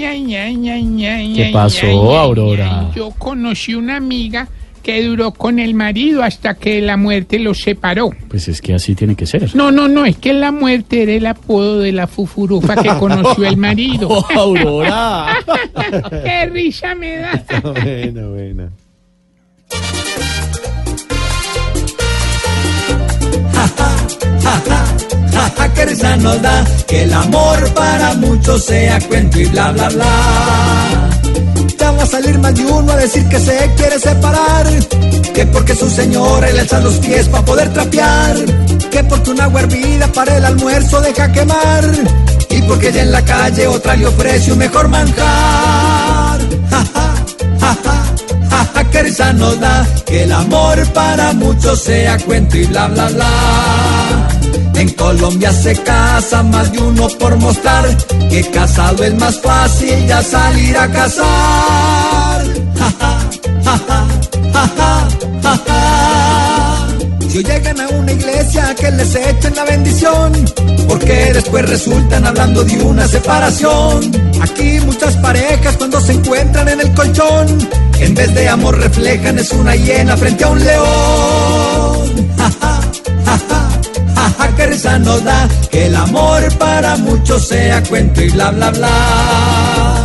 ¿Qué pasó, Aurora? Yo conocí una amiga que duró con el marido hasta que la muerte los separó. Pues es que así tiene que ser. No, no, no, es que la muerte era el apodo de la fufurufa que conoció el marido. Oh, Aurora. ¡Qué risa me da! bueno, bueno. Risa nos da que el amor para muchos sea cuento y bla bla bla. Ya va a salir más de uno a decir que se quiere separar, que porque su señora le echa los pies para poder trapear, que porque una agua hervida para el almuerzo deja quemar, y porque ya en la calle otra le ofrece un mejor manjar. Jaja, jaja, jaja, que risa nos da que el amor para muchos sea cuento y bla bla bla. En Colombia se casa más de uno por mostrar que casado es más fácil ya salir a casar. Ja. Si llegan a una iglesia que les echen la bendición, porque después resultan hablando de una separación. Aquí muchas parejas cuando se encuentran en el colchón, en vez de amor reflejan es una hiena frente a un león. Risa da que el amor para muchos sea cuento y bla bla bla.